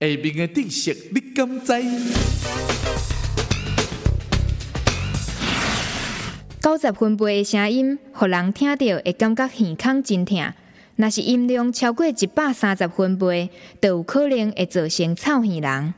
下面的知识你敢知？九十分贝的声音，互人听到会感觉耳孔真疼。若是音量超过一百三十分贝，就有可能会造成臭耳聋。